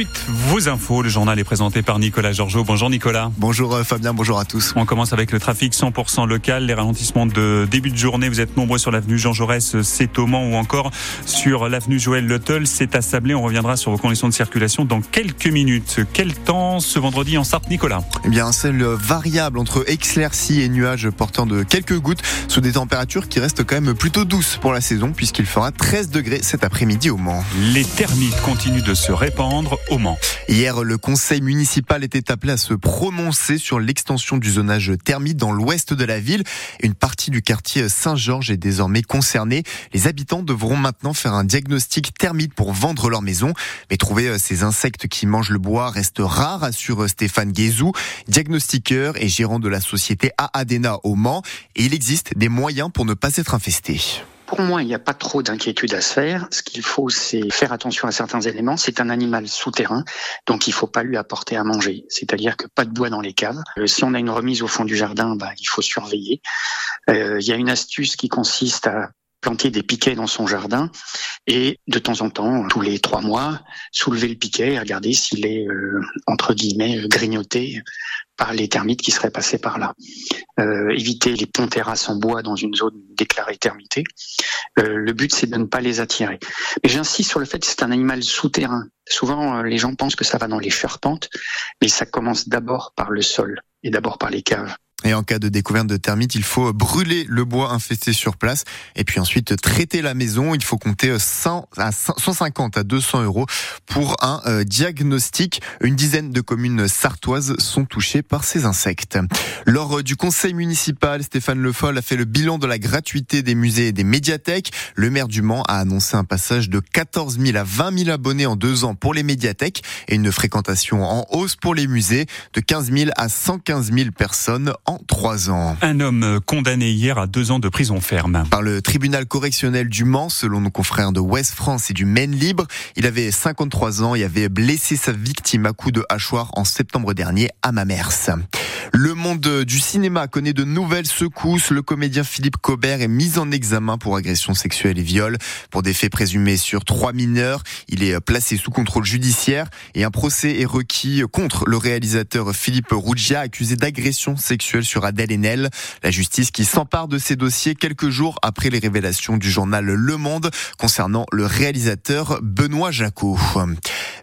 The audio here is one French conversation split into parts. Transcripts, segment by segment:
suite, vos infos. Le journal est présenté par Nicolas Georgeot. Bonjour Nicolas. Bonjour euh, Fabien, bonjour à tous. On commence avec le trafic 100% local. Les ralentissements de début de journée, vous êtes nombreux sur l'avenue Jean Jaurès, c'est au Mans ou encore sur l'avenue Joël Lettel, c'est à Sablé. On reviendra sur vos conditions de circulation dans quelques minutes. Quel temps ce vendredi en Sarthe, Nicolas? Eh bien, un ciel variable entre éclaircies et nuages portant de quelques gouttes sous des températures qui restent quand même plutôt douces pour la saison puisqu'il fera 13 degrés cet après-midi au Mans. Les termites continuent de se répandre Hier, le conseil municipal était appelé à se prononcer sur l'extension du zonage thermique dans l'ouest de la ville. Une partie du quartier Saint-Georges est désormais concernée. Les habitants devront maintenant faire un diagnostic thermique pour vendre leur maison. Mais trouver euh, ces insectes qui mangent le bois reste rare, assure Stéphane Guézou, diagnostiqueur et gérant de la société Aadena au Mans. Et il existe des moyens pour ne pas être infesté. Pour moi, il n'y a pas trop d'inquiétude à se faire. Ce qu'il faut, c'est faire attention à certains éléments. C'est un animal souterrain, donc il faut pas lui apporter à manger. C'est-à-dire que pas de bois dans les caves. Euh, si on a une remise au fond du jardin, bah, il faut surveiller. Euh, il y a une astuce qui consiste à planter des piquets dans son jardin et de temps en temps, tous les trois mois, soulever le piquet et regarder s'il est euh, entre guillemets grignoté par les termites qui seraient passés par là. Euh, éviter les ponts terrasses en bois dans une zone déclarée termitée. Euh, le but c'est de ne pas les attirer. Mais j'insiste sur le fait que c'est un animal souterrain. Souvent euh, les gens pensent que ça va dans les charpentes, mais ça commence d'abord par le sol et d'abord par les caves. Et en cas de découverte de termites, il faut brûler le bois infesté sur place et puis ensuite traiter la maison. Il faut compter 100 à 150 à 200 euros pour un euh, diagnostic. Une dizaine de communes sartoises sont touchées par ces insectes. Lors euh, du conseil municipal, Stéphane Le Foll a fait le bilan de la gratuité des musées et des médiathèques. Le maire du Mans a annoncé un passage de 14 000 à 20 000 abonnés en deux ans pour les médiathèques et une fréquentation en hausse pour les musées de 15 000 à 115 000 personnes trois ans. Un homme condamné hier à deux ans de prison ferme. Par le tribunal correctionnel du Mans, selon nos confrères de Ouest France et du Maine Libre, il avait 53 ans et avait blessé sa victime à coups de hachoir en septembre dernier à Mamers. Le monde du cinéma connaît de nouvelles secousses. Le comédien Philippe Cobert est mis en examen pour agression sexuelle et viol. Pour des faits présumés sur trois mineurs, il est placé sous contrôle judiciaire et un procès est requis contre le réalisateur Philippe Ruggia, accusé d'agression sexuelle sur Adèle Haenel. La justice qui s'empare de ces dossiers quelques jours après les révélations du journal Le Monde concernant le réalisateur Benoît Jacot.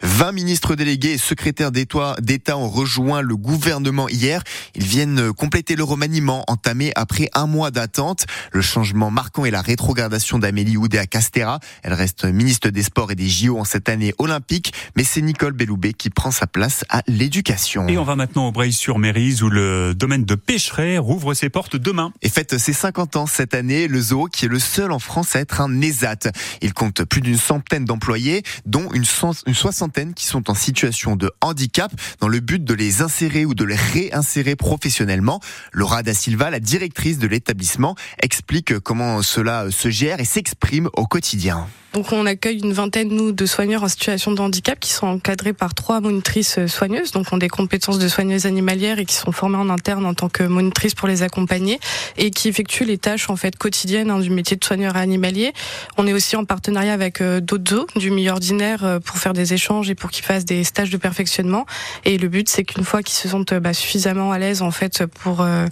20 ministres délégués et secrétaires d'État ont rejoint le gouvernement hier. Ils viennent compléter le remaniement entamé après un mois d'attente. Le changement marquant est la rétrogradation d'Amélie Oudéa Castera. Elle reste ministre des Sports et des JO en cette année olympique, mais c'est Nicole Belloubet qui prend sa place à l'éducation. Et on va maintenant au Breil-sur-Mérise où le domaine de pêcherie rouvre ses portes demain. Et fête ses 50 ans cette année, le zoo qui est le seul en France à être un ESAT. Il compte plus d'une centaine d'employés, dont une, une soixantaine qui sont en situation de handicap dans le but de les insérer ou de les réinsérer professionnellement. Laura Da Silva, la directrice de l'établissement, explique comment cela se gère et s'exprime au quotidien. Donc on accueille une vingtaine nous de soigneurs en situation de handicap qui sont encadrés par trois monitrices soigneuses, donc ont des compétences de soigneuses animalières et qui sont formées en interne en tant que monitrices pour les accompagner et qui effectuent les tâches en fait quotidiennes hein, du métier de soigneur animalier. On est aussi en partenariat avec euh, d'autres du milieu ordinaire euh, pour faire des échanges et pour qu'ils fassent des stages de perfectionnement. Et le but c'est qu'une fois qu'ils se sentent bah, suffisamment à l'aise en fait pour euh,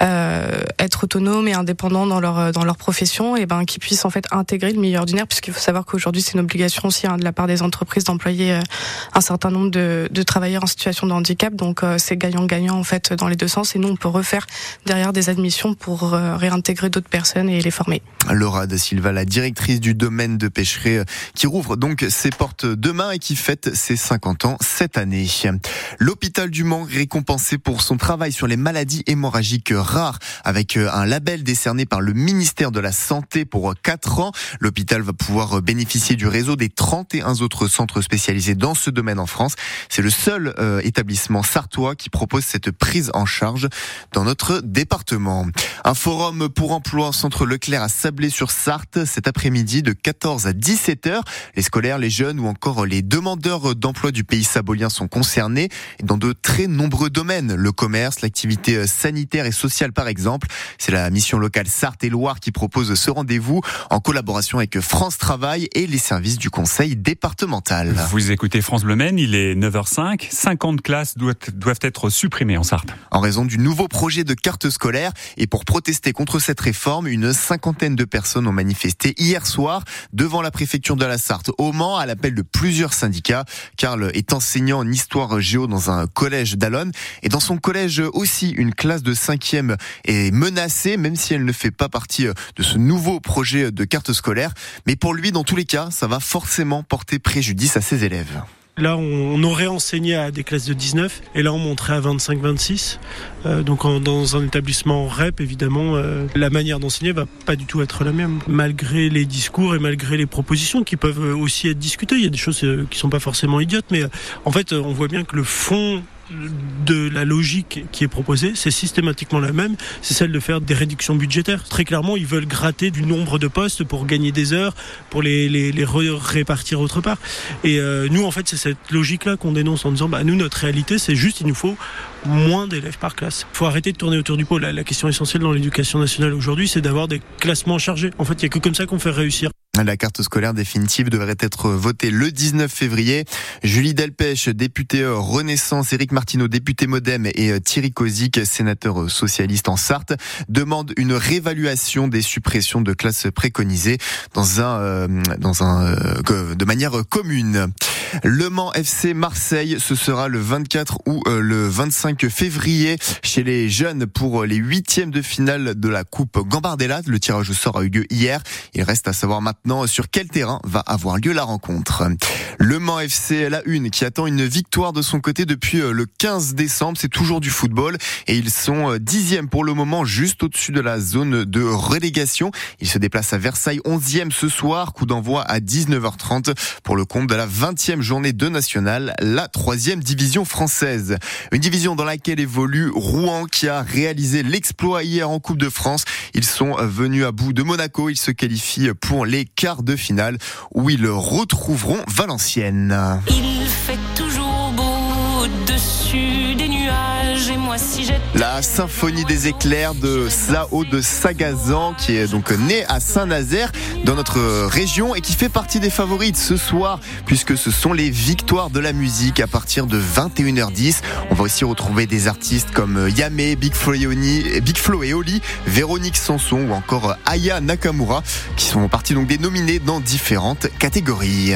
euh, être autonomes et indépendants dans leur dans leur profession, et ben qu'ils puissent en fait intégrer le milieu ordinaire puisqu'il faut savoir qu'aujourd'hui c'est une obligation aussi hein, de la part des entreprises d'employer euh, un certain nombre de, de, travailleurs en situation de handicap. Donc euh, c'est gagnant-gagnant en fait dans les deux sens. Et nous on peut refaire derrière des admissions pour euh, réintégrer d'autres personnes et les former. Laura de Silva, la directrice du domaine de pêcherie, qui rouvre donc ses portes demain et qui fête ses 50 ans cette année. L'hôpital du Mans récompensé pour son travail sur les maladies hémorragiques rares avec un label décerné par le ministère de la Santé pour 4 ans. L'hôpital va pouvoir bénéficier du réseau des 31 autres centres spécialisés dans ce domaine en France. C'est le seul euh, établissement sartois qui propose cette prise en charge dans notre département. Un forum pour emploi centre Leclerc à Sablé-sur-Sarthe cet après-midi de 14 à 17 heures. Les scolaires, les jeunes ou encore les demandeurs d'emploi du pays sabolien sont concernés dans de très nombreux domaines. Le commerce, l'activité sanitaire et sociale par exemple. C'est la mission locale Sarthe et Loire qui propose ce rendez-vous en collaboration avec France travail et les services du conseil départemental. Vous écoutez France Bleu Maine, il est 9h05. 50 classes doivent être supprimées en Sarthe. En raison du nouveau projet de carte scolaire et pour protester contre cette réforme, une cinquantaine de personnes ont manifesté hier soir devant la préfecture de la Sarthe au Mans à l'appel de plusieurs syndicats. Karl est enseignant en histoire géo dans un collège d'Alonne et dans son collège aussi une classe de cinquième est menacée même si elle ne fait pas partie de ce nouveau projet de carte scolaire. Mais pour lui, dans tous les cas, ça va forcément porter préjudice à ses élèves. Là, on aurait enseigné à des classes de 19 et là, on monterait à 25-26. Euh, donc, dans un établissement REP, évidemment, euh, la manière d'enseigner va pas du tout être la même. Malgré les discours et malgré les propositions qui peuvent aussi être discutées, il y a des choses euh, qui sont pas forcément idiotes, mais en fait, on voit bien que le fond de la logique qui est proposée, c'est systématiquement la même, c'est celle de faire des réductions budgétaires. Très clairement, ils veulent gratter du nombre de postes pour gagner des heures, pour les, les, les répartir autre part. Et euh, nous, en fait, c'est cette logique-là qu'on dénonce en disant, bah, nous, notre réalité, c'est juste, il nous faut moins d'élèves par classe. Il faut arrêter de tourner autour du pot. La, la question essentielle dans l'éducation nationale aujourd'hui, c'est d'avoir des classements chargés. En fait, il n'y a que comme ça qu'on fait réussir. La carte scolaire définitive devrait être votée le 19 février. Julie Delpech, députée Renaissance, Éric Martineau, député Modem et Thierry Kozik, sénateur socialiste en Sarthe, demandent une réévaluation des suppressions de classes préconisées dans un, euh, dans un, euh, de manière commune. Le Mans FC Marseille, ce sera le 24 ou euh, le 25 février chez les jeunes pour les huitièmes de finale de la Coupe Gambardella. Le tirage au sort a eu lieu hier. Il reste à savoir maintenant sur quel terrain va avoir lieu la rencontre? Le Mans FC, la une, qui attend une victoire de son côté depuis euh, le 15 décembre. C'est toujours du football et ils sont euh, dixièmes pour le moment, juste au-dessus de la zone de relégation. Ils se déplacent à Versailles, 11e ce soir. Coup d'envoi à 19h30 pour le compte de la 20e journée de nationale, la troisième division française. Une division dans laquelle évolue Rouen qui a réalisé l'exploit hier en Coupe de France. Ils sont venus à bout de Monaco. Ils se qualifient pour les quarts de finale où ils retrouveront Valenciennes. Il fait toujours beau au-dessus des nuages La symphonie des éclairs de Sao de Sagazan qui est donc né à Saint-Nazaire dans notre région et qui fait partie des favorites ce soir puisque ce sont les victoires de la musique à partir de 21h10. On va aussi retrouver des artistes comme Yame, Big Flo et Oli, Big et Oli, Véronique Sanson ou encore Aya Nakamura qui sont partis donc des nominés dans différentes catégories.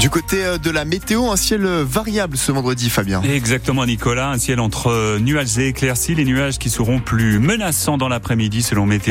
Du côté de la météo, un ciel variable ce vendredi, Fabien. Exactement, Nicolas. Un ciel entre nuages et éclaircies. Les nuages qui seront plus menaçants dans l'après-midi selon météo.